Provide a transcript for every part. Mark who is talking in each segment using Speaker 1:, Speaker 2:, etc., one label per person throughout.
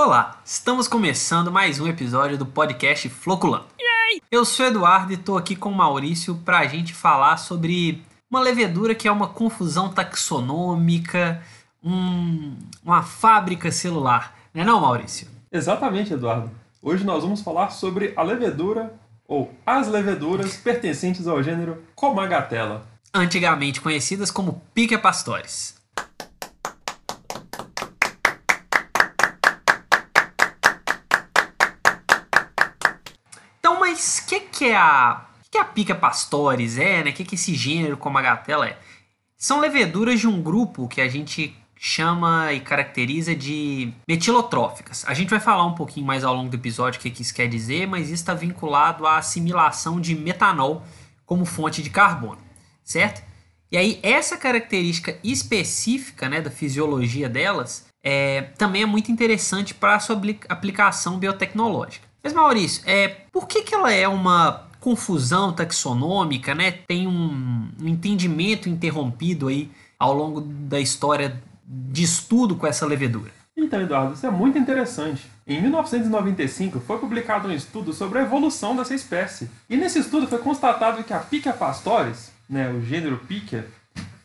Speaker 1: Olá, estamos começando mais um episódio do podcast Floculando. Eu sou Eduardo e estou aqui com o Maurício para a gente falar sobre uma levedura que é uma confusão taxonômica, um, uma fábrica celular. Não é não, Maurício?
Speaker 2: Exatamente, Eduardo. Hoje nós vamos falar sobre a levedura ou as leveduras pertencentes ao gênero Comagatella.
Speaker 1: Antigamente conhecidas como Pica Pastores. Então, mas o que, que é a. Que, que a pica pastores é, né? O que, que esse gênero como a gatela é? São leveduras de um grupo que a gente chama e caracteriza de metilotróficas. A gente vai falar um pouquinho mais ao longo do episódio o que, que isso quer dizer, mas isso está vinculado à assimilação de metanol como fonte de carbono, certo? E aí, essa característica específica né, da fisiologia delas é, também é muito interessante para a sua aplicação biotecnológica. Mas Maurício, é, por que, que ela é uma confusão taxonômica, né? Tem um, entendimento interrompido aí ao longo da história de estudo com essa levedura.
Speaker 2: Então, Eduardo, isso é muito interessante. Em 1995 foi publicado um estudo sobre a evolução dessa espécie. E nesse estudo foi constatado que a Pica pastores, né, o gênero Pica,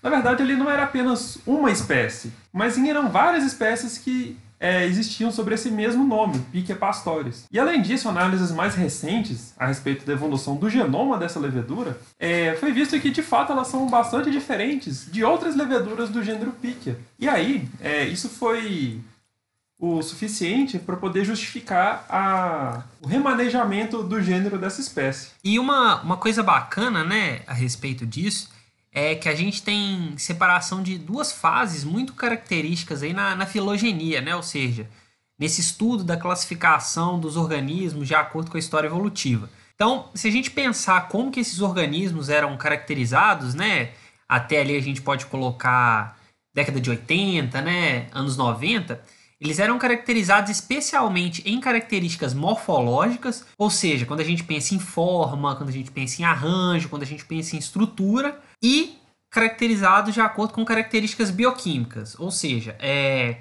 Speaker 2: na verdade ele não era apenas uma espécie, mas eram várias espécies que é, existiam sobre esse mesmo nome, Piquia pastores. E além disso, análises mais recentes a respeito da evolução do genoma dessa levedura, é, foi visto que de fato elas são bastante diferentes de outras leveduras do gênero Piquia. E aí, é, isso foi o suficiente para poder justificar a, o remanejamento do gênero dessa espécie.
Speaker 1: E uma, uma coisa bacana né, a respeito disso é que a gente tem separação de duas fases muito características aí na, na filogenia, né? ou seja, nesse estudo da classificação dos organismos de acordo com a história evolutiva. Então, se a gente pensar como que esses organismos eram caracterizados, né? Até ali a gente pode colocar década de 80, né? Anos 90, eles eram caracterizados especialmente em características morfológicas, ou seja, quando a gente pensa em forma, quando a gente pensa em arranjo, quando a gente pensa em estrutura, e caracterizados de acordo com características bioquímicas, ou seja, é,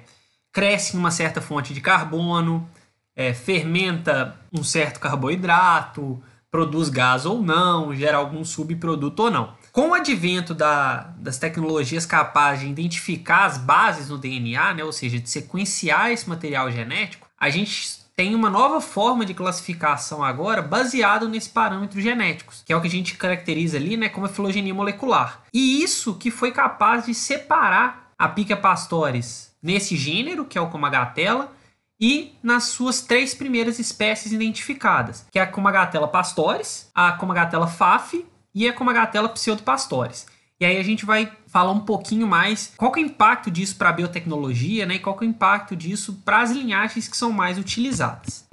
Speaker 1: cresce em uma certa fonte de carbono, é, fermenta um certo carboidrato, produz gás ou não, gera algum subproduto ou não. Com o advento da, das tecnologias capazes de identificar as bases no DNA, né, ou seja, de sequenciar esse material genético, a gente tem uma nova forma de classificação agora baseado nesses parâmetros genéticos, que é o que a gente caracteriza ali né, como a filogenia molecular. E isso que foi capaz de separar a Pica pastores nesse gênero, que é o Comagatella, e nas suas três primeiras espécies identificadas, que é a Comagatella pastores, a Comagatella faf e a Comagatella pseudopastores. E aí a gente vai falar um pouquinho mais qual é o impacto disso para a biotecnologia, né? E qual é o impacto disso para as linhagens que são mais utilizadas.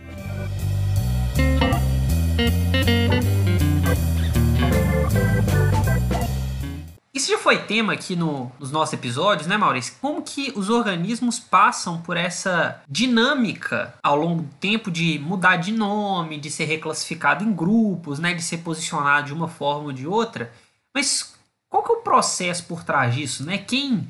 Speaker 1: Isso já foi tema aqui no, nos nossos episódios, né, Maurício? Como que os organismos passam por essa dinâmica ao longo do tempo de mudar de nome, de ser reclassificado em grupos, né, de ser posicionado de uma forma ou de outra. Mas qual que é o processo por trás disso, né? Quem,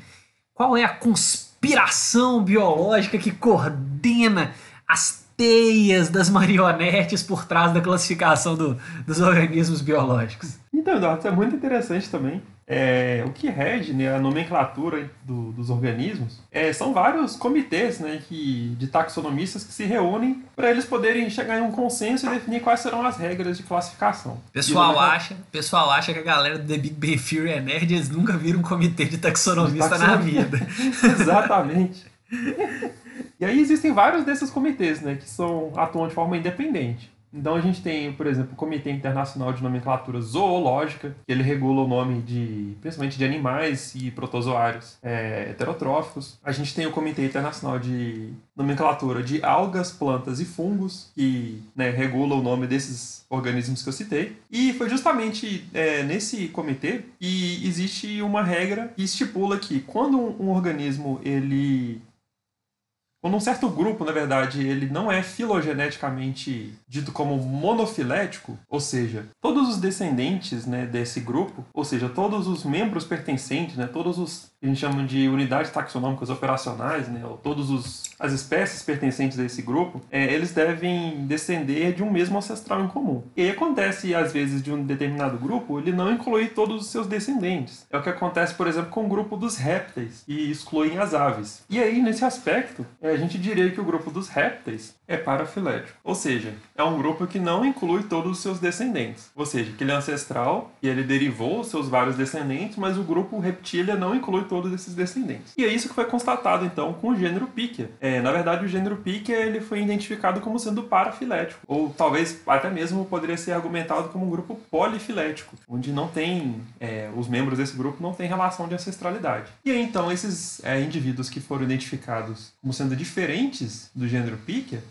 Speaker 1: qual é a conspiração biológica que coordena as teias das marionetes por trás da classificação do, dos organismos biológicos?
Speaker 2: Então, Eduardo, isso é muito interessante também. É, o que rege né, a nomenclatura do, dos organismos é, são vários comitês né, que, de taxonomistas que se reúnem para eles poderem chegar em um consenso e definir quais serão as regras de classificação.
Speaker 1: Pessoal acha, pessoal acha que a galera do The Big Bang Theory é nerd, eles nunca viram um comitê de taxonomista de na vida.
Speaker 2: Exatamente. e aí existem vários desses comitês né, que são, atuam de forma independente. Então a gente tem, por exemplo, o Comitê Internacional de Nomenclatura Zoológica, que ele regula o nome de, principalmente de animais e protozoários é, heterotróficos. A gente tem o Comitê Internacional de Nomenclatura de Algas, Plantas e Fungos, que né, regula o nome desses organismos que eu citei. E foi justamente é, nesse comitê que existe uma regra que estipula que quando um, organismo ele quando um certo grupo, na verdade, ele não é filogeneticamente dito como monofilético, ou seja, todos os descendentes né, desse grupo, ou seja, todos os membros pertencentes, né, todos os que a gente chama de unidades taxonômicas operacionais, né, ou todos os as espécies pertencentes a esse grupo, é, eles devem descender de um mesmo ancestral em comum. E aí acontece, às vezes, de um determinado grupo, ele não inclui todos os seus descendentes. É o que acontece, por exemplo, com o grupo dos répteis, e excluem as aves. E aí, nesse aspecto, é, a gente diria que o grupo dos répteis é parafilético. Ou seja, é um grupo que não inclui todos os seus descendentes. Ou seja, que ele é ancestral e ele derivou seus vários descendentes, mas o grupo reptília não inclui todos esses descendentes. E é isso que foi constatado, então, com o gênero Piquia. É, na verdade, o gênero Piquia ele foi identificado como sendo parafilético. Ou talvez até mesmo poderia ser argumentado como um grupo polifilético, onde não tem... É, os membros desse grupo não têm relação de ancestralidade. E aí, então, esses é, indivíduos que foram identificados como sendo diferentes do gênero Piquia,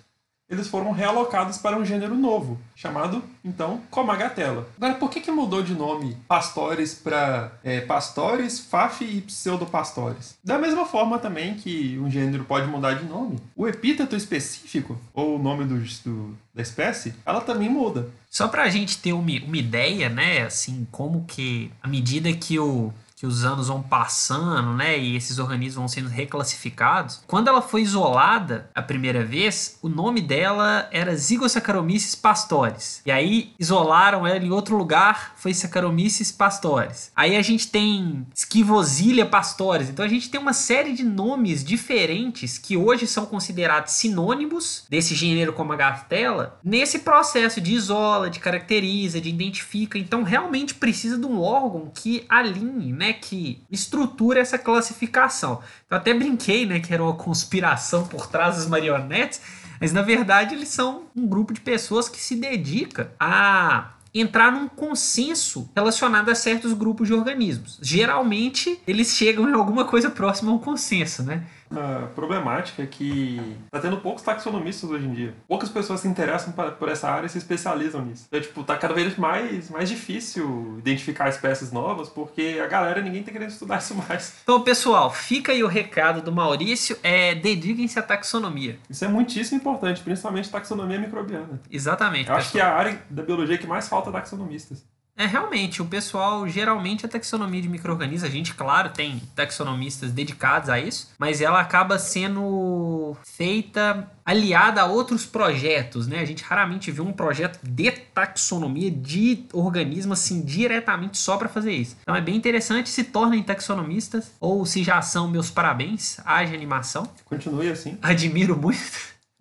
Speaker 2: eles foram realocados para um gênero novo, chamado, então, Comagatela. Agora, por que, que mudou de nome Pastores para é, Pastores, Faf e Pseudopastores? Da mesma forma também que um gênero pode mudar de nome, o epíteto específico, ou o nome do, do da espécie, ela também muda.
Speaker 1: Só para a gente ter uma, uma ideia, né, assim, como que, à medida que o que os anos vão passando, né, e esses organismos vão sendo reclassificados. Quando ela foi isolada a primeira vez, o nome dela era Zygossaccharomyces pastores. E aí isolaram ela em outro lugar, foi Saccharomyces pastores. Aí a gente tem Schivosilia pastores. Então a gente tem uma série de nomes diferentes que hoje são considerados sinônimos desse gênero como a gartela, nesse processo de isola, de caracteriza, de identifica. Então realmente precisa de um órgão que alinhe, né, que estrutura essa classificação. Eu até brinquei, né, que era uma conspiração por trás das marionetes, mas na verdade eles são um grupo de pessoas que se dedica a entrar num consenso relacionado a certos grupos de organismos. Geralmente, eles chegam em alguma coisa próxima a um consenso, né?
Speaker 2: A problemática é que tá tendo poucos taxonomistas hoje em dia. Poucas pessoas se interessam por essa área e se especializam nisso. Então, tipo, tá cada vez mais, mais difícil identificar espécies novas, porque a galera, ninguém tá querendo estudar isso mais.
Speaker 1: Então, pessoal, fica aí o recado do Maurício, é dediquem-se à taxonomia.
Speaker 2: Isso é muitíssimo importante, principalmente taxonomia microbiana.
Speaker 1: Exatamente.
Speaker 2: Eu acho que é a área da biologia que mais falta taxonomistas.
Speaker 1: É, realmente, o pessoal, geralmente, a taxonomia de micro-organismos, a gente, claro, tem taxonomistas dedicados a isso, mas ela acaba sendo feita aliada a outros projetos, né? A gente raramente vê um projeto de taxonomia de organismo, assim, diretamente só para fazer isso. Então é bem interessante, se tornem taxonomistas, ou se já são, meus parabéns, haja animação.
Speaker 2: Continue assim.
Speaker 1: Admiro muito.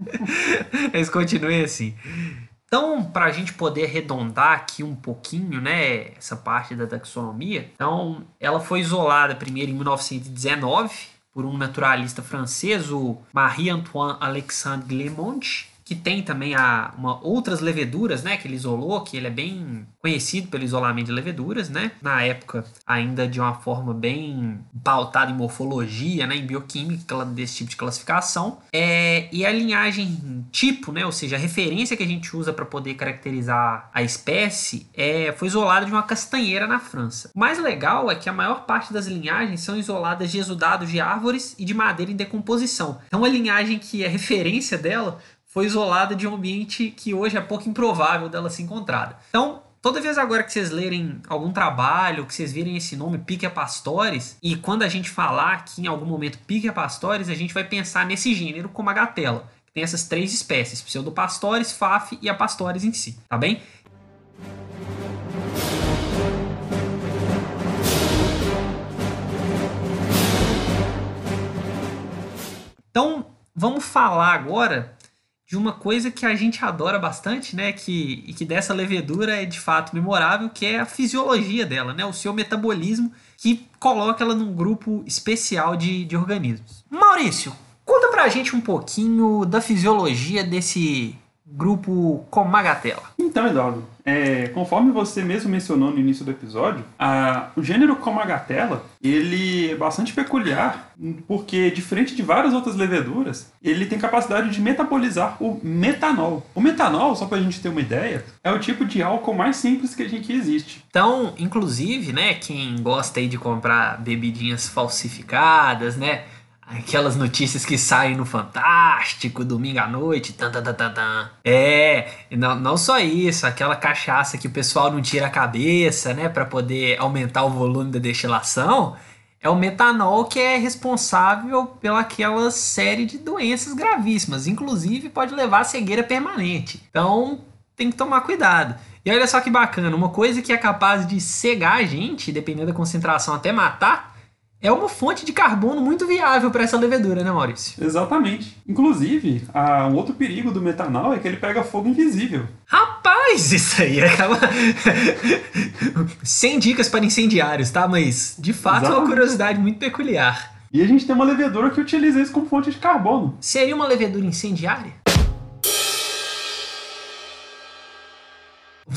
Speaker 1: Eles continuem assim. Então, para a gente poder arredondar aqui um pouquinho, né, essa parte da taxonomia, então ela foi isolada primeiro em 1919 por um naturalista francês, o Marie-Antoine Alexandre Clement, que tem também a, uma, outras leveduras, né, que ele isolou, que ele é bem conhecido pelo isolamento de leveduras, né, na época ainda de uma forma bem pautada em morfologia, né, em bioquímica desse tipo de classificação, é, e a linhagem tipo, né, ou seja, a referência que a gente usa para poder caracterizar a espécie é, foi isolada de uma castanheira na França. O mais legal é que a maior parte das linhagens são isoladas de exudados de árvores e de madeira em decomposição. Então a linhagem que é referência dela foi isolada de um ambiente que hoje é pouco improvável dela ser encontrada. Então, toda vez agora que vocês lerem algum trabalho, que vocês virem esse nome Piquia Pastores, e quando a gente falar aqui em algum momento Piquia Pastores, a gente vai pensar nesse gênero como a gatela, que tem essas três espécies, pseudopastores, faf e a pastores em si, tá bem? Então, vamos falar agora de uma coisa que a gente adora bastante, né? Que, e que dessa levedura é de fato memorável, que é a fisiologia dela, né? O seu metabolismo que coloca ela num grupo especial de, de organismos. Maurício, conta pra gente um pouquinho da fisiologia desse grupo Comagatela.
Speaker 2: Então, Eduardo, é, conforme você mesmo mencionou no início do episódio, a, o gênero Comagatela ele é bastante peculiar porque, diferente de várias outras leveduras, ele tem capacidade de metabolizar o metanol. O metanol, só para a gente ter uma ideia, é o tipo de álcool mais simples que a gente existe.
Speaker 1: Então, inclusive, né, quem gosta aí de comprar bebidinhas falsificadas, né, Aquelas notícias que saem no Fantástico, domingo à noite. Tan, tan, tan, tan, tan. É, não, não só isso, aquela cachaça que o pessoal não tira a cabeça, né, para poder aumentar o volume da destilação. É o metanol que é responsável pelaquela série de doenças gravíssimas, inclusive pode levar a cegueira permanente. Então tem que tomar cuidado. E olha só que bacana, uma coisa que é capaz de cegar a gente, dependendo da concentração, até matar, é uma fonte de carbono muito viável para essa levedura, né, Maurício?
Speaker 2: Exatamente. Inclusive, a, um outro perigo do metanol é que ele pega fogo invisível.
Speaker 1: Rapaz, isso aí acaba. 100 dicas para incendiários, tá? Mas, de fato, Exatamente. é uma curiosidade muito peculiar.
Speaker 2: E a gente tem uma levedura que utiliza isso como fonte de carbono.
Speaker 1: Seria uma levedura incendiária?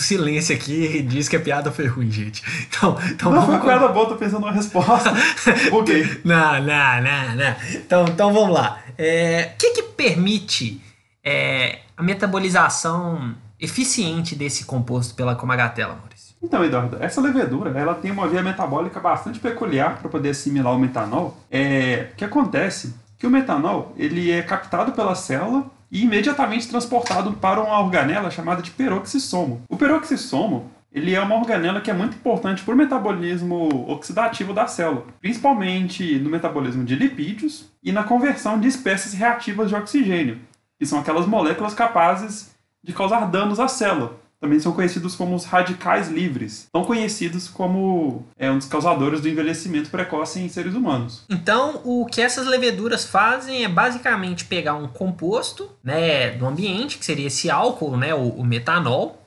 Speaker 1: Silêncio aqui diz que a piada foi ruim, gente. Então, então
Speaker 2: não vamos... foi piada boa, tô pensando numa resposta. ok.
Speaker 1: Não, não, não, não. Então, então vamos lá. É, o que, que permite é, a metabolização eficiente desse composto pela comagatela, Maurício?
Speaker 2: Então, Eduardo, essa levedura ela tem uma via metabólica bastante peculiar para poder assimilar o metanol. É, o que acontece? Que o metanol ele é captado pela célula e imediatamente transportado para uma organela chamada de peroxissomo. O peroxissomo ele é uma organela que é muito importante para o metabolismo oxidativo da célula, principalmente no metabolismo de lipídios e na conversão de espécies reativas de oxigênio, que são aquelas moléculas capazes de causar danos à célula, também são conhecidos como os radicais livres, tão conhecidos como é, um dos causadores do envelhecimento precoce em seres humanos.
Speaker 1: Então, o que essas leveduras fazem é basicamente pegar um composto né, do ambiente, que seria esse álcool, né, o, o metanol,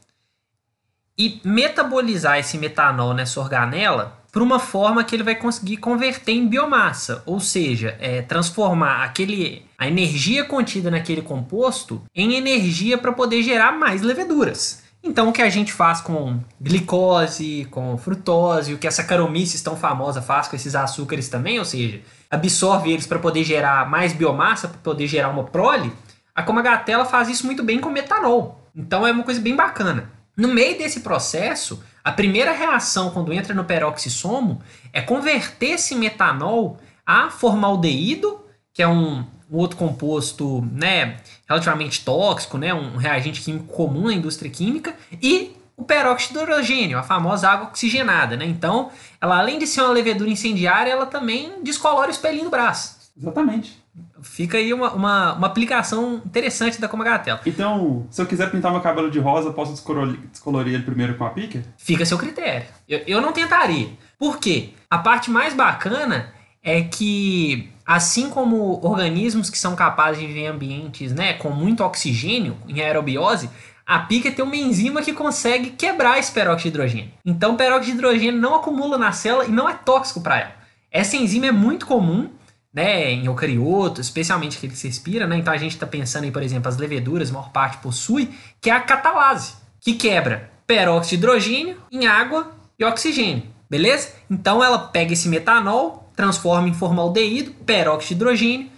Speaker 1: e metabolizar esse metanol nessa organela por uma forma que ele vai conseguir converter em biomassa, ou seja, é, transformar aquele a energia contida naquele composto em energia para poder gerar mais leveduras. Então, o que a gente faz com glicose, com frutose, o que essa Saccharomyces tão famosa faz com esses açúcares também, ou seja, absorve eles para poder gerar mais biomassa, para poder gerar uma prole, a Comagatela faz isso muito bem com metanol. Então, é uma coisa bem bacana. No meio desse processo, a primeira reação quando entra no peroxissomo é converter esse metanol a formaldeído, que é um, um outro composto né, relativamente tóxico, né, um reagente químico comum na indústria química, e o peróxido de hidrogênio, a famosa água oxigenada. Né? Então, ela além de ser uma levedura incendiária, ela também descolora o espelhinho do braço.
Speaker 2: Exatamente.
Speaker 1: Fica aí uma, uma, uma aplicação interessante da Comagatela.
Speaker 2: Então, se eu quiser pintar meu cabelo de rosa, posso descolorir, descolorir ele primeiro com a pica?
Speaker 1: Fica a seu critério. Eu, eu não tentaria. Por quê? A parte mais bacana é que assim como organismos que são capazes de viver em ambientes né, com muito oxigênio, em aerobiose, a pica tem uma enzima que consegue quebrar esse peróxido de hidrogênio. Então, o peróxido de hidrogênio não acumula na célula e não é tóxico para ela. Essa enzima é muito comum né, em eucariotos, especialmente que eles respiram, né? Então a gente está pensando em, por exemplo, as leveduras, a maior parte possui, que é a catalase, que quebra peróxido de hidrogênio em água e oxigênio, beleza? Então ela pega esse metanol, transforma em formaldeído, peróxido de hidrogênio,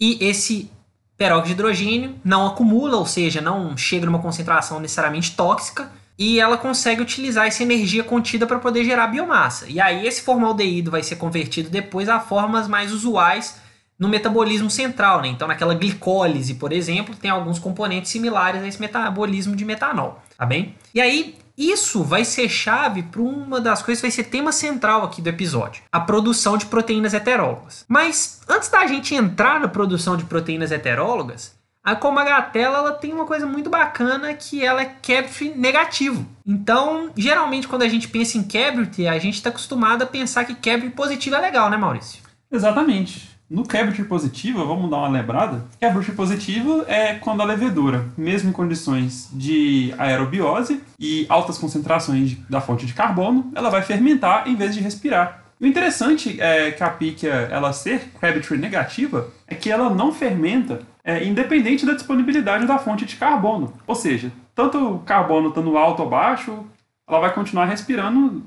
Speaker 1: e esse peróxido de hidrogênio não acumula, ou seja, não chega numa concentração necessariamente tóxica, e ela consegue utilizar essa energia contida para poder gerar biomassa. E aí esse formaldeído vai ser convertido depois a formas mais usuais no metabolismo central, né? Então naquela glicólise, por exemplo, tem alguns componentes similares a esse metabolismo de metanol, tá bem? E aí isso vai ser chave para uma das coisas que vai ser tema central aqui do episódio: a produção de proteínas heterólogas. Mas antes da gente entrar na produção de proteínas heterólogas, a comagatela ela tem uma coisa muito bacana que ela é Cabrit negativo. Então, geralmente quando a gente pensa em Cabrit, a gente está acostumado a pensar que Cabrit positivo é legal, né, Maurício?
Speaker 2: Exatamente. No Cabot positivo, vamos dar uma lembrada. Cabot positivo é quando a levedura, mesmo em condições de aerobiose e altas concentrações da fonte de carbono, ela vai fermentar em vez de respirar. O interessante é que a píquia ela ser Cabot negativa é que ela não fermenta é, independente da disponibilidade da fonte de carbono. Ou seja, tanto o carbono estando alto ou baixo, ela vai continuar respirando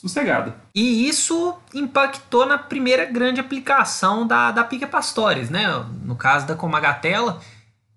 Speaker 2: sossegada.
Speaker 1: E isso impactou na primeira grande aplicação da, da Pica Pastores, né? No caso da Comagatela,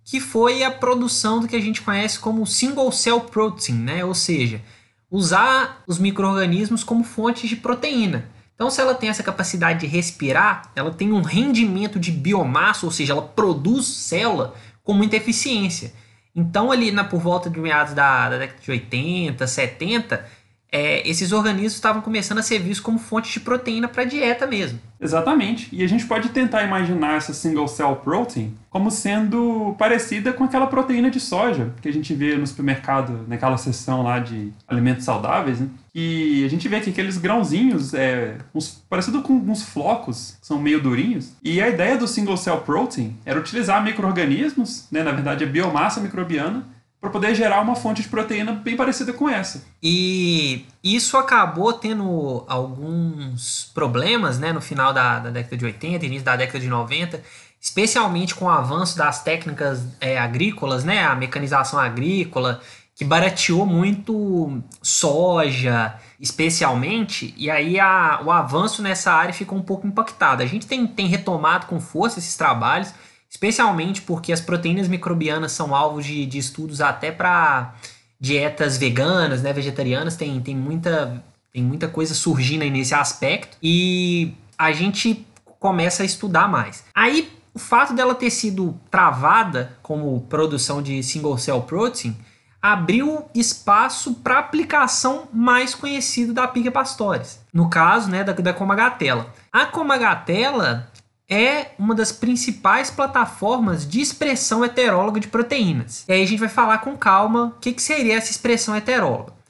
Speaker 1: que foi a produção do que a gente conhece como single cell protein, né? Ou seja, usar os micro-organismos como fontes de proteína. Então, se ela tem essa capacidade de respirar, ela tem um rendimento de biomassa, ou seja, ela produz célula com muita eficiência. Então, ali na, por volta de meados da, da década de 80, 70, é, esses organismos estavam começando a ser vistos como fonte de proteína para a dieta mesmo.
Speaker 2: Exatamente. E a gente pode tentar imaginar essa single cell protein como sendo parecida com aquela proteína de soja que a gente vê no supermercado, naquela seção lá de alimentos saudáveis, né? E a gente vê aqui aqueles grãozinhos, é, uns, parecido com uns flocos, que são meio durinhos. E a ideia do single cell protein era utilizar micro-organismos, né, na verdade a biomassa microbiana, para poder gerar uma fonte de proteína bem parecida com essa.
Speaker 1: E isso acabou tendo alguns problemas né, no final da, da década de 80, início da década de 90, especialmente com o avanço das técnicas é, agrícolas, né, a mecanização agrícola, que barateou muito soja, especialmente, e aí a, o avanço nessa área ficou um pouco impactado. A gente tem, tem retomado com força esses trabalhos, especialmente porque as proteínas microbianas são alvo de, de estudos até para dietas veganas, né, vegetarianas, tem, tem, muita, tem muita coisa surgindo aí nesse aspecto e a gente começa a estudar mais. Aí, o fato dela ter sido travada como produção de single cell protein abriu espaço para aplicação mais conhecida da Pica pastores, no caso né, da, da Comagatela. A Comagatela é uma das principais plataformas de expressão heteróloga de proteínas. E aí a gente vai falar com calma o que, que seria essa expressão heteróloga.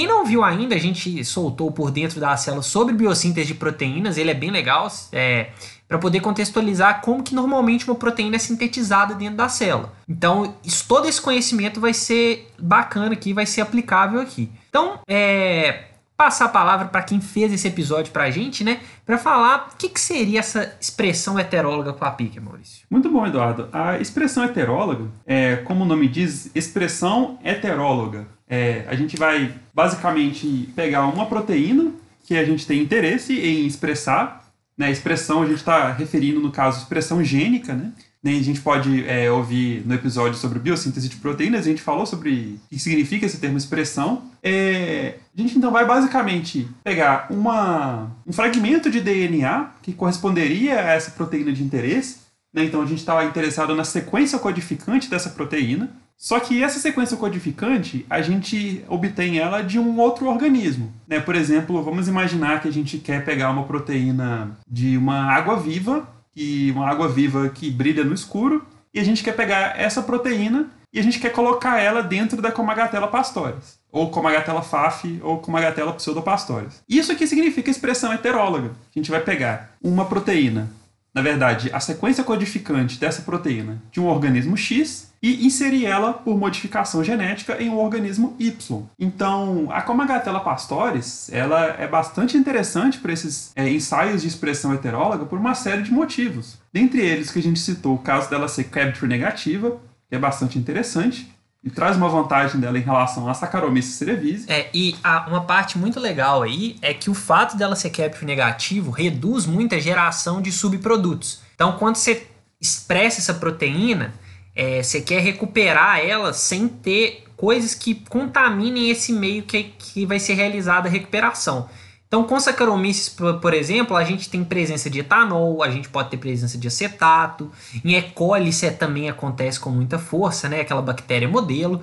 Speaker 1: Quem não viu ainda, a gente soltou por dentro da célula sobre biossíntese de proteínas, ele é bem legal. É, para poder contextualizar como que normalmente uma proteína é sintetizada dentro da célula. Então, isso, todo esse conhecimento vai ser bacana aqui, vai ser aplicável aqui. Então, é, passar a palavra para quem fez esse episódio para a gente, né? Para falar o que, que, seria essa expressão heteróloga com a PIC, Maurício.
Speaker 2: Muito bom, Eduardo. A expressão heteróloga é, como o nome diz, expressão heteróloga. É, a gente vai basicamente pegar uma proteína que a gente tem interesse em expressar né, expressão, a gente está referindo, no caso, expressão gênica, né? A gente pode é, ouvir no episódio sobre biossíntese de proteínas, a gente falou sobre o que significa esse termo expressão. É, a gente então vai basicamente pegar uma, um fragmento de DNA que corresponderia a essa proteína de interesse. Né? Então a gente está interessado na sequência codificante dessa proteína. Só que essa sequência codificante, a gente obtém ela de um outro organismo. Né? Por exemplo, vamos imaginar que a gente quer pegar uma proteína de uma água viva, que uma água viva que brilha no escuro, e a gente quer pegar essa proteína e a gente quer colocar ela dentro da Comagatella pastores, ou Comagatella faf, ou Comagatella pseudopastores. Isso aqui significa expressão heteróloga. A gente vai pegar uma proteína na verdade, a sequência codificante dessa proteína de um organismo X e inserir ela por modificação genética em um organismo Y. Então, a Comagatella pastores, ela é bastante interessante para esses é, ensaios de expressão heteróloga por uma série de motivos. Dentre eles que a gente citou o caso dela ser Capture negativa, que é bastante interessante, e traz uma vantagem dela em relação à Saccharomyces cerevisiae.
Speaker 1: É, e a, uma parte muito legal aí é que o fato dela ser capture negativo reduz muito a geração de subprodutos. Então, quando você expressa essa proteína, é, você quer recuperar ela sem ter coisas que contaminem esse meio que, que vai ser realizada a recuperação. Então, com Saccharomyces, por exemplo, a gente tem presença de etanol, a gente pode ter presença de acetato. Em E. coli isso é, também acontece com muita força, né? Aquela bactéria modelo.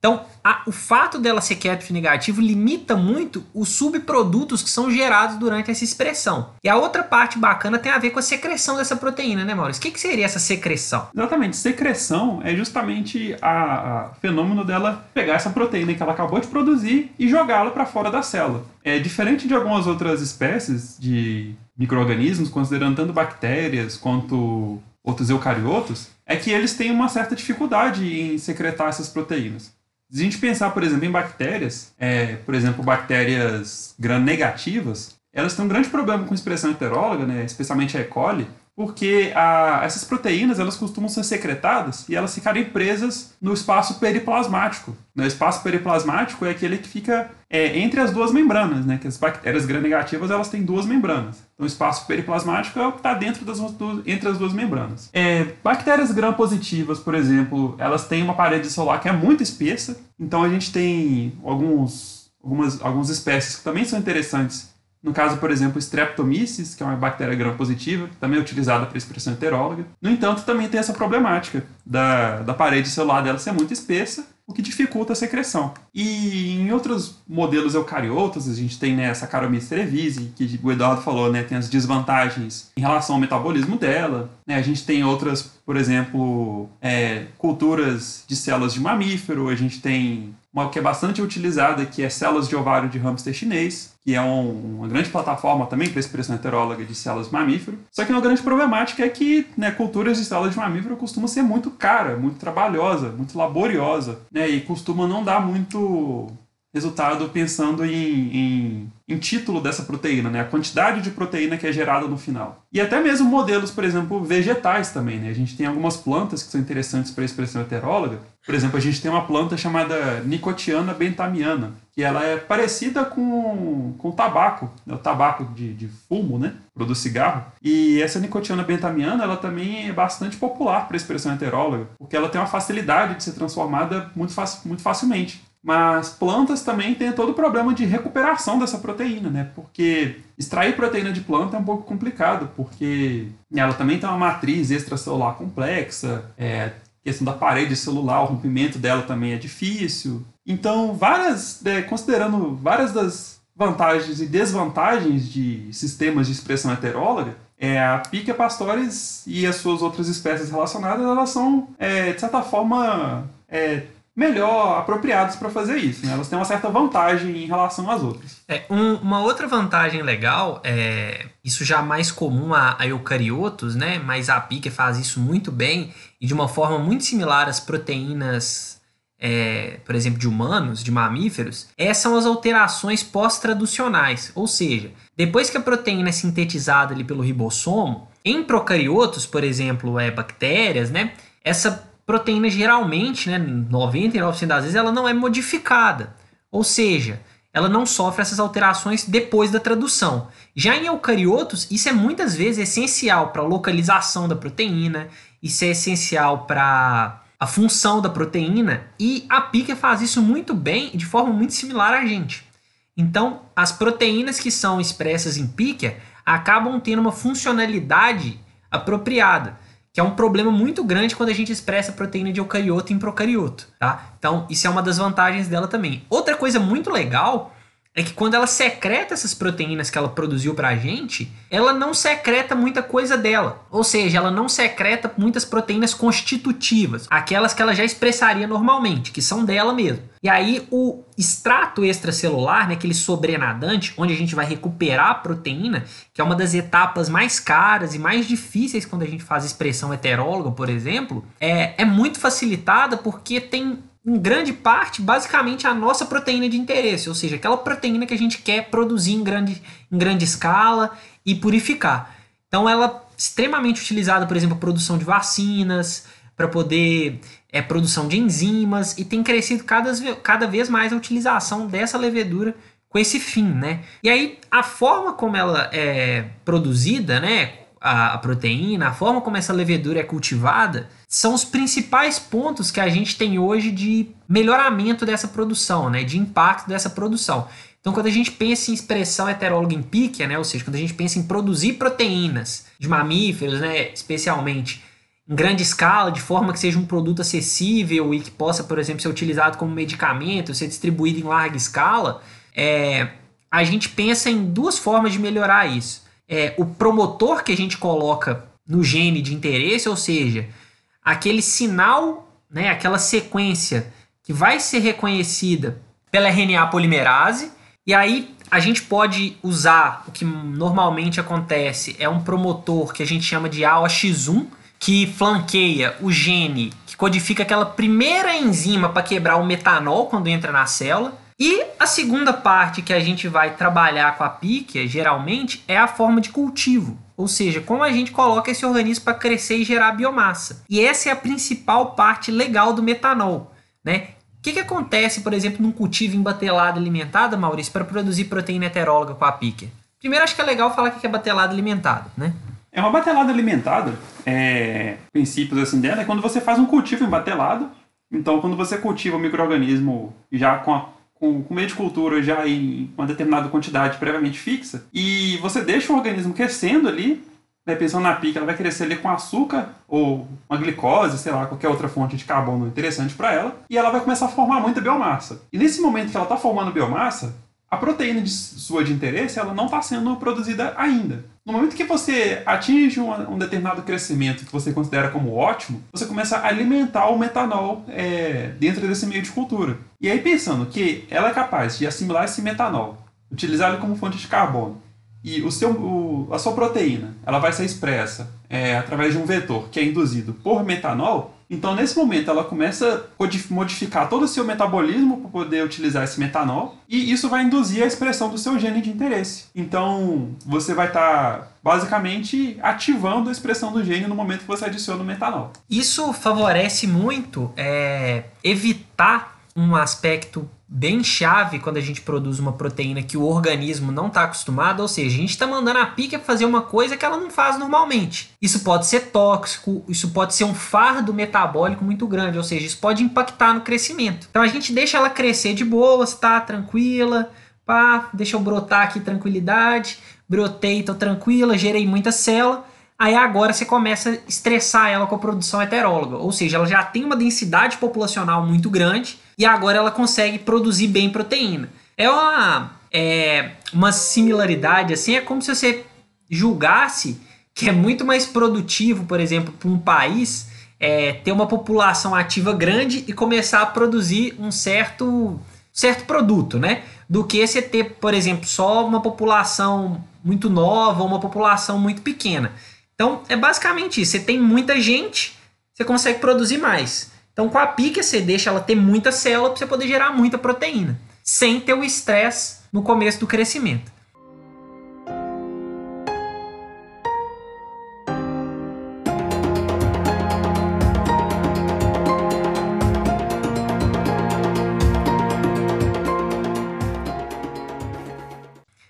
Speaker 1: Então, a, o fato dela ser capture negativo limita muito os subprodutos que são gerados durante essa expressão. E a outra parte bacana tem a ver com a secreção dessa proteína, né, Maurício? O que, que seria essa secreção?
Speaker 2: Exatamente. Secreção é justamente o fenômeno dela pegar essa proteína que ela acabou de produzir e jogá-la para fora da célula. É diferente de algumas outras espécies de micro-organismos, considerando tanto bactérias quanto outros eucariotos, é que eles têm uma certa dificuldade em secretar essas proteínas. Se a gente pensar, por exemplo, em bactérias, é, por exemplo, bactérias gram-negativas, elas têm um grande problema com expressão heteróloga, né, especialmente a E. coli, porque a, essas proteínas elas costumam ser secretadas e elas ficarem presas no espaço periplasmático. O espaço periplasmático é aquele que fica é, entre as duas membranas, né? Que as bactérias gram-negativas elas têm duas membranas. Então, o espaço periplasmático é o que está dentro das duas, entre as duas membranas. É, bactérias gram-positivas, por exemplo, elas têm uma parede celular que é muito espessa. Então, a gente tem alguns, algumas, algumas espécies que também são interessantes no caso, por exemplo, Streptomyces, que é uma bactéria gram-positiva, também é utilizada para expressão heteróloga. No entanto, também tem essa problemática da, da parede celular dela ser muito espessa, o que dificulta a secreção. E em outros modelos eucariotas, a gente tem né, essa Saccharomyces cerevisiae, que o Eduardo falou, né, tem as desvantagens em relação ao metabolismo dela. Né, a gente tem outras, por exemplo, é, culturas de células de mamífero, a gente tem uma que é bastante utilizada, que é células de ovário de hamster chinês, que é um, uma grande plataforma também para expressão heteróloga de células de mamífero. Só que uma grande problemática é que né, culturas de células de mamífero costumam ser muito cara, muito trabalhosa, muito laboriosa, né, e costuma não dar muito resultado pensando em, em, em, título dessa proteína, né? a quantidade de proteína que é gerada no final. E até mesmo modelos, por exemplo, vegetais também. Né? A gente tem algumas plantas que são interessantes para a expressão heteróloga. Por exemplo, a gente tem uma planta chamada Nicotiana bentamiana, que ela é parecida com, com tabaco, né? o tabaco de, de fumo, né? produz cigarro. E essa Nicotiana bentamiana ela também é bastante popular para a expressão heteróloga, porque ela tem uma facilidade de ser transformada muito, muito facilmente. Mas plantas também têm todo o problema de recuperação dessa proteína, né? Porque extrair proteína de planta é um pouco complicado, porque ela também tem uma matriz extracelular complexa, é, questão da parede celular, o rompimento dela também é difícil. Então, várias, é, considerando várias das vantagens e desvantagens de sistemas de expressão heteróloga, é, a Pica pastores e as suas outras espécies relacionadas, elas são, é, de certa forma, é, melhor apropriados para fazer isso. Né? Elas têm uma certa vantagem em relação às outras.
Speaker 1: É, um, uma outra vantagem legal, é, isso já mais comum a, a eucariotos, né? mas a pica faz isso muito bem e de uma forma muito similar às proteínas, é, por exemplo, de humanos, de mamíferos, essas são as alterações pós-traducionais, ou seja, depois que a proteína é sintetizada ali pelo ribossomo, em procariotos, por exemplo, é, bactérias, né? essa proteína geralmente, né, 99% das vezes, ela não é modificada. Ou seja, ela não sofre essas alterações depois da tradução. Já em eucariotos, isso é muitas vezes essencial para a localização da proteína, isso é essencial para a função da proteína, e a pica faz isso muito bem, de forma muito similar a gente. Então, as proteínas que são expressas em pica acabam tendo uma funcionalidade apropriada que é um problema muito grande quando a gente expressa proteína de eucarioto em procarioto, tá? Então, isso é uma das vantagens dela também. Outra coisa muito legal é que quando ela secreta essas proteínas que ela produziu pra gente, ela não secreta muita coisa dela. Ou seja, ela não secreta muitas proteínas constitutivas, aquelas que ela já expressaria normalmente, que são dela mesmo. E aí o extrato extracelular, né, aquele sobrenadante, onde a gente vai recuperar a proteína, que é uma das etapas mais caras e mais difíceis quando a gente faz expressão heteróloga, por exemplo, é, é muito facilitada porque tem em grande parte, basicamente, a nossa proteína de interesse, ou seja, aquela proteína que a gente quer produzir em grande, em grande escala e purificar. Então, ela é extremamente utilizada, por exemplo, produção de vacinas, para poder é, produção de enzimas, e tem crescido cada, cada vez mais a utilização dessa levedura com esse fim, né? E aí, a forma como ela é produzida, né, a, a proteína, a forma como essa levedura é cultivada, são os principais pontos que a gente tem hoje de melhoramento dessa produção, né, de impacto dessa produção. Então, quando a gente pensa em expressão heteróloga em píquia, né, ou seja, quando a gente pensa em produzir proteínas de mamíferos, né, especialmente em grande escala, de forma que seja um produto acessível e que possa, por exemplo, ser utilizado como medicamento, ser distribuído em larga escala, é, a gente pensa em duas formas de melhorar isso. É, o promotor que a gente coloca no gene de interesse, ou seja, aquele sinal, né, aquela sequência que vai ser reconhecida pela RNA polimerase, e aí a gente pode usar o que normalmente acontece, é um promotor que a gente chama de AOX1, que flanqueia o gene que codifica aquela primeira enzima para quebrar o metanol quando entra na célula. E a segunda parte que a gente vai trabalhar com a píquia, geralmente, é a forma de cultivo. Ou seja, como a gente coloca esse organismo para crescer e gerar biomassa. E essa é a principal parte legal do metanol, né? O que, que acontece, por exemplo, num cultivo em batelada alimentada, Maurício, para produzir proteína heteróloga com a pica? Primeiro, acho que é legal falar o que é batelada alimentada, né?
Speaker 2: É uma batelada alimentada, é, princípios assim dela, é quando você faz um cultivo em batelado. Então, quando você cultiva o microorganismo já com, a, com, com meio de cultura já em uma determinada quantidade previamente fixa, e você deixa o organismo crescendo ali, né, pensando na pica, ela vai crescer ali com açúcar ou uma glicose, sei lá, qualquer outra fonte de carbono interessante para ela, e ela vai começar a formar muita biomassa. E nesse momento que ela está formando biomassa, a proteína de sua de interesse ela não está sendo produzida ainda. No momento que você atinge um, um, determinado crescimento que você considera como ótimo, você começa a alimentar o metanol é, dentro desse meio de cultura. E aí pensando que ela é capaz de assimilar esse metanol, utilizar ele como fonte de carbono, e o seu, o, a sua proteína ela vai ser expressa é, através de um vetor que é induzido por metanol, então, nesse momento, ela começa a modificar todo o seu metabolismo para poder utilizar esse metanol, e isso vai induzir a expressão do seu gene de interesse. Então, você vai estar tá, basicamente ativando a expressão do gene no momento que você adiciona o metanol.
Speaker 1: Isso favorece muito é, evitar um aspecto bem chave quando a gente produz uma proteína que o organismo não está acostumado, ou seja, a gente está mandando a pica fazer uma coisa que ela não faz normalmente. Isso pode ser tóxico, isso pode ser um fardo metabólico muito grande, ou seja, isso pode impactar no crescimento. Então a gente deixa ela crescer de boas, tá tranquila, pá, deixa eu brotar aqui tranquilidade, brotei, tô tranquila, gerei muita célula. Aí agora você começa a estressar ela com a produção heteróloga, ou seja, ela já tem uma densidade populacional muito grande e agora ela consegue produzir bem proteína. É uma, é uma similaridade assim, é como se você julgasse que é muito mais produtivo, por exemplo, para um país é, ter uma população ativa grande e começar a produzir um certo, certo produto, né? Do que você ter, por exemplo, só uma população muito nova ou uma população muito pequena. Então, é basicamente isso. Você tem muita gente, você consegue produzir mais. Então, com a pica, você deixa ela ter muita célula para você poder gerar muita proteína, sem ter o estresse no começo do crescimento.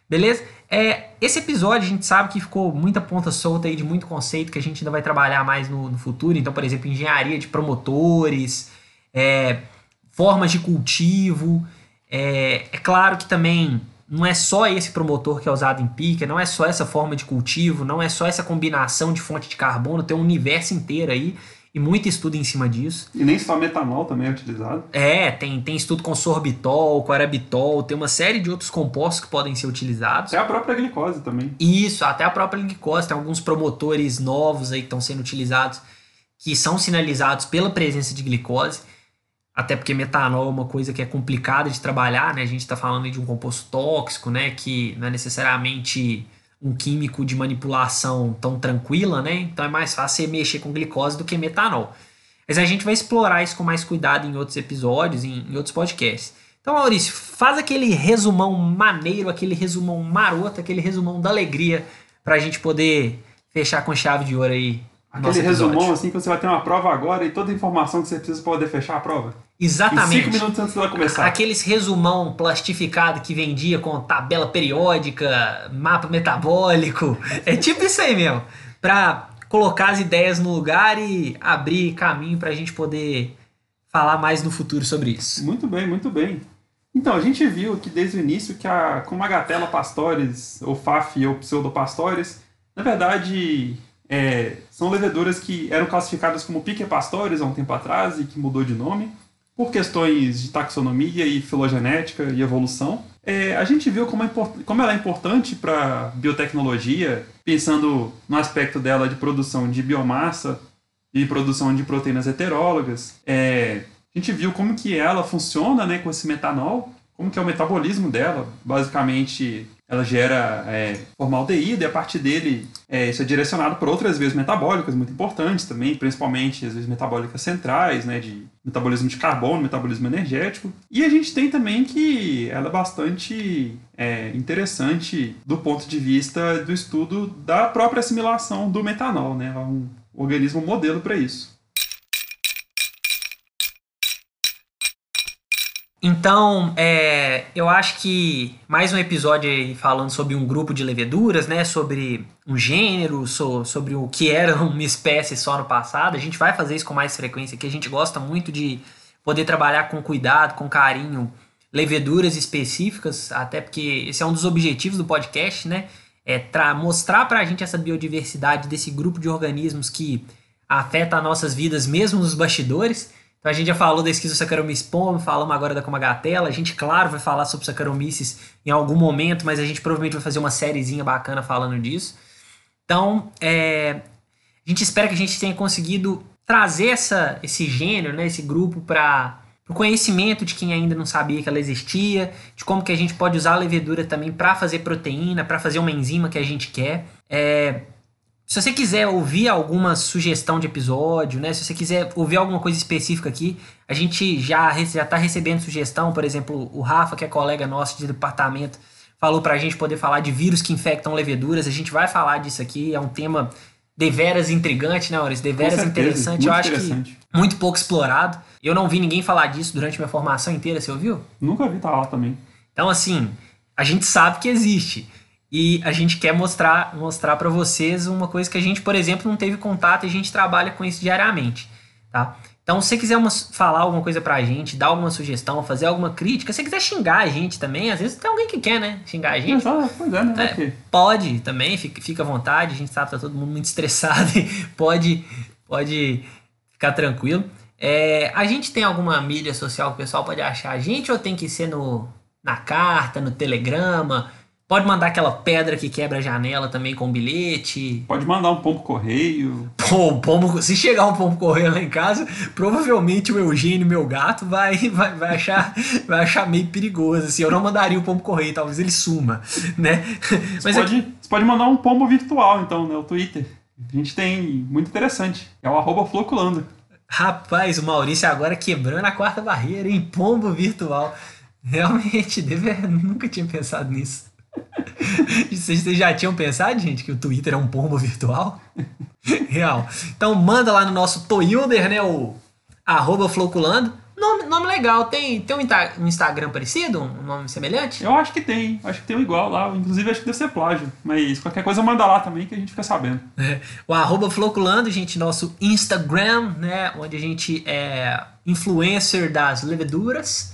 Speaker 1: Beleza? É, esse episódio a gente sabe que ficou muita ponta solta aí de muito conceito que a gente ainda vai trabalhar mais no, no futuro. Então, por exemplo, engenharia de promotores, é, formas de cultivo. É, é, claro que também não é só esse promotor que é usado em pica, não é só essa forma de cultivo, não é só essa combinação de fonte de carbono, tem um universo inteiro aí e muito estudo em cima disso.
Speaker 2: E nem só metanol também é utilizado?
Speaker 1: É, tem, tem estudo com sorbitol, com arabitol, tem uma série de outros compostos que podem ser utilizados.
Speaker 2: Até a própria glicose também.
Speaker 1: Isso, até a própria glicose. Tem alguns promotores novos aí que estão sendo utilizados que são sinalizados pela presença de glicose. Até porque metanol é uma coisa que é complicada de trabalhar, né? A gente está falando de um composto tóxico, né? Que não é necessariamente um químico de manipulação tão tranquila, né? Então é mais fácil você mexer com glicose do que metanol. Mas a gente vai explorar isso com mais cuidado em outros episódios, em, em outros podcasts. Então, Maurício, faz aquele resumão maneiro, aquele resumão maroto, aquele resumão da alegria para a gente poder fechar com chave de ouro aí.
Speaker 2: Aquele resumão assim que você vai ter uma prova agora e toda a informação que você precisa para poder fechar a prova.
Speaker 1: Exatamente. Em
Speaker 2: cinco minutos antes dela começar.
Speaker 1: Aqueles resumão plastificado que vendia com tabela periódica, mapa metabólico. É tipo isso aí mesmo. Para colocar as ideias no lugar e abrir caminho para a gente poder falar mais no futuro sobre isso.
Speaker 2: Muito bem, muito bem. Então, a gente viu que desde o início que a Comagatella pastores, ou FAF ou pseudopastores, na verdade é, são leveduras que eram classificadas como pique pastores há um tempo atrás e que mudou de nome por questões de taxonomia e filogenética e evolução. É, a gente viu como, é como ela é importante para biotecnologia, pensando no aspecto dela de produção de biomassa e produção de proteínas heterólogas. É, a gente viu como que ela funciona né, com esse metanol, como que é o metabolismo dela. Basicamente, ela gera é, formaldeído e a partir dele é, isso é direcionado para outras vias metabólicas muito importantes também, principalmente as vias metabólicas centrais, né, de metabolismo de carbono, metabolismo energético. E a gente tem também que ela é bastante é, interessante do ponto de vista do estudo da própria assimilação do metanol, né, é um organismo modelo para isso.
Speaker 1: Então, é, eu acho que mais um episódio falando sobre um grupo de leveduras, né? Sobre um gênero, so, sobre o que era uma espécie só no passado. A gente vai fazer isso com mais frequência aqui. A gente gosta muito de poder trabalhar com cuidado, com carinho, leveduras específicas, até porque esse é um dos objetivos do podcast, né? É mostrar pra gente essa biodiversidade desse grupo de organismos que afeta nossas vidas mesmo nos bastidores. Então a gente já falou da esquizosaccharomyces pombe, falamos agora da comagatela. A gente, claro, vai falar sobre Saccharomyces em algum momento, mas a gente provavelmente vai fazer uma sériezinha bacana falando disso. Então, é, a gente espera que a gente tenha conseguido trazer essa, esse gênero, né, esse grupo para o conhecimento de quem ainda não sabia que ela existia, de como que a gente pode usar a levedura também para fazer proteína, para fazer uma enzima que a gente quer. É, se você quiser ouvir alguma sugestão de episódio, né? Se você quiser ouvir alguma coisa específica aqui, a gente já já está recebendo sugestão. Por exemplo, o Rafa, que é colega nosso de departamento, falou para a gente poder falar de vírus que infectam leveduras. A gente vai falar disso aqui. É um tema deveras intrigante, né, Maurício? Deveras certeza, interessante. Eu acho que muito pouco explorado. Eu não vi ninguém falar disso durante minha formação inteira. Você ouviu?
Speaker 2: Nunca vi tá lá também.
Speaker 1: Então, assim, a gente sabe que existe. E a gente quer mostrar mostrar para vocês uma coisa que a gente, por exemplo, não teve contato e a gente trabalha com isso diariamente, tá? Então, se você quiser uma, falar alguma coisa pra gente, dar alguma sugestão, fazer alguma crítica, se você quiser xingar a gente também, às vezes tem alguém que quer, né? Xingar a gente.
Speaker 2: É, pois é, né?
Speaker 1: É, pode também, fica, fica à vontade, a gente sabe que tá todo mundo muito estressado e pode, pode ficar tranquilo. É, a gente tem alguma mídia social que o pessoal pode achar a gente ou tem que ser no, na carta, no telegrama? Pode mandar aquela pedra que quebra a janela também com bilhete.
Speaker 2: Pode mandar um pombo correio.
Speaker 1: Pô, pombo, se chegar um pombo correio lá em casa, provavelmente o Eugênio, meu gato, vai, vai, vai, achar, vai achar meio perigoso. Assim, eu não mandaria o pombo correio, talvez ele suma, né?
Speaker 2: Mas você, pode, é... você pode mandar um pombo virtual, então, né? O Twitter. A gente tem muito interessante. É o arroba floculando.
Speaker 1: Rapaz, o Maurício agora quebrando a quarta barreira em pombo virtual. Realmente, deve, nunca tinha pensado nisso. Vocês já tinham pensado, gente, que o Twitter é um pombo virtual? Real. Então manda lá no nosso Toyunder, né? O arroba Floculando. Nome, nome legal. Tem, tem um, Instagram parecido? Um nome semelhante?
Speaker 2: Eu acho que tem. Acho que tem um igual lá. Inclusive, acho que deve ser plágio. Mas qualquer coisa manda lá também que a gente fica sabendo.
Speaker 1: É. O arroba Floculando, gente, nosso Instagram, né? Onde a gente é influencer das leveduras,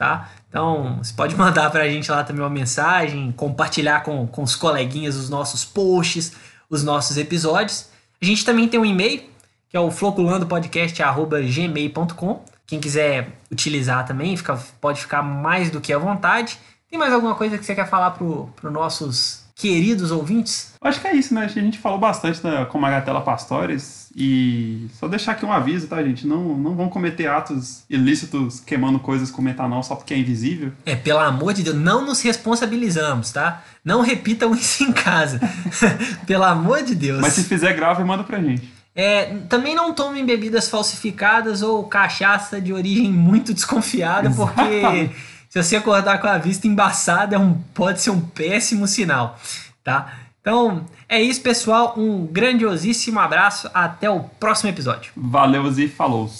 Speaker 1: tá? Então, você pode mandar para a gente lá também uma mensagem, compartilhar com, com os coleguinhas os nossos posts, os nossos episódios. A gente também tem um e-mail, que é o floculandopodcast.gmail.com. Quem quiser utilizar também, fica, pode ficar mais do que à vontade. Tem mais alguma coisa que você quer falar para os nossos queridos ouvintes?
Speaker 2: Acho que é isso, né? A gente falou bastante da Comagatela Pastores e só deixar aqui um aviso, tá, gente? Não, não vão cometer atos ilícitos queimando coisas com metanol só porque é invisível.
Speaker 1: É, pelo amor de Deus, não nos responsabilizamos, tá? Não repitam isso em casa. pelo amor de Deus.
Speaker 2: Mas se fizer grave, manda pra gente.
Speaker 1: É, também não tomem bebidas falsificadas ou cachaça de origem muito desconfiada, porque se você acordar com a vista embaçada, é um, pode ser um péssimo sinal, tá? Então, é isso, pessoal. Um grandiosíssimo abraço. Até o próximo episódio.
Speaker 2: Valeu e falou.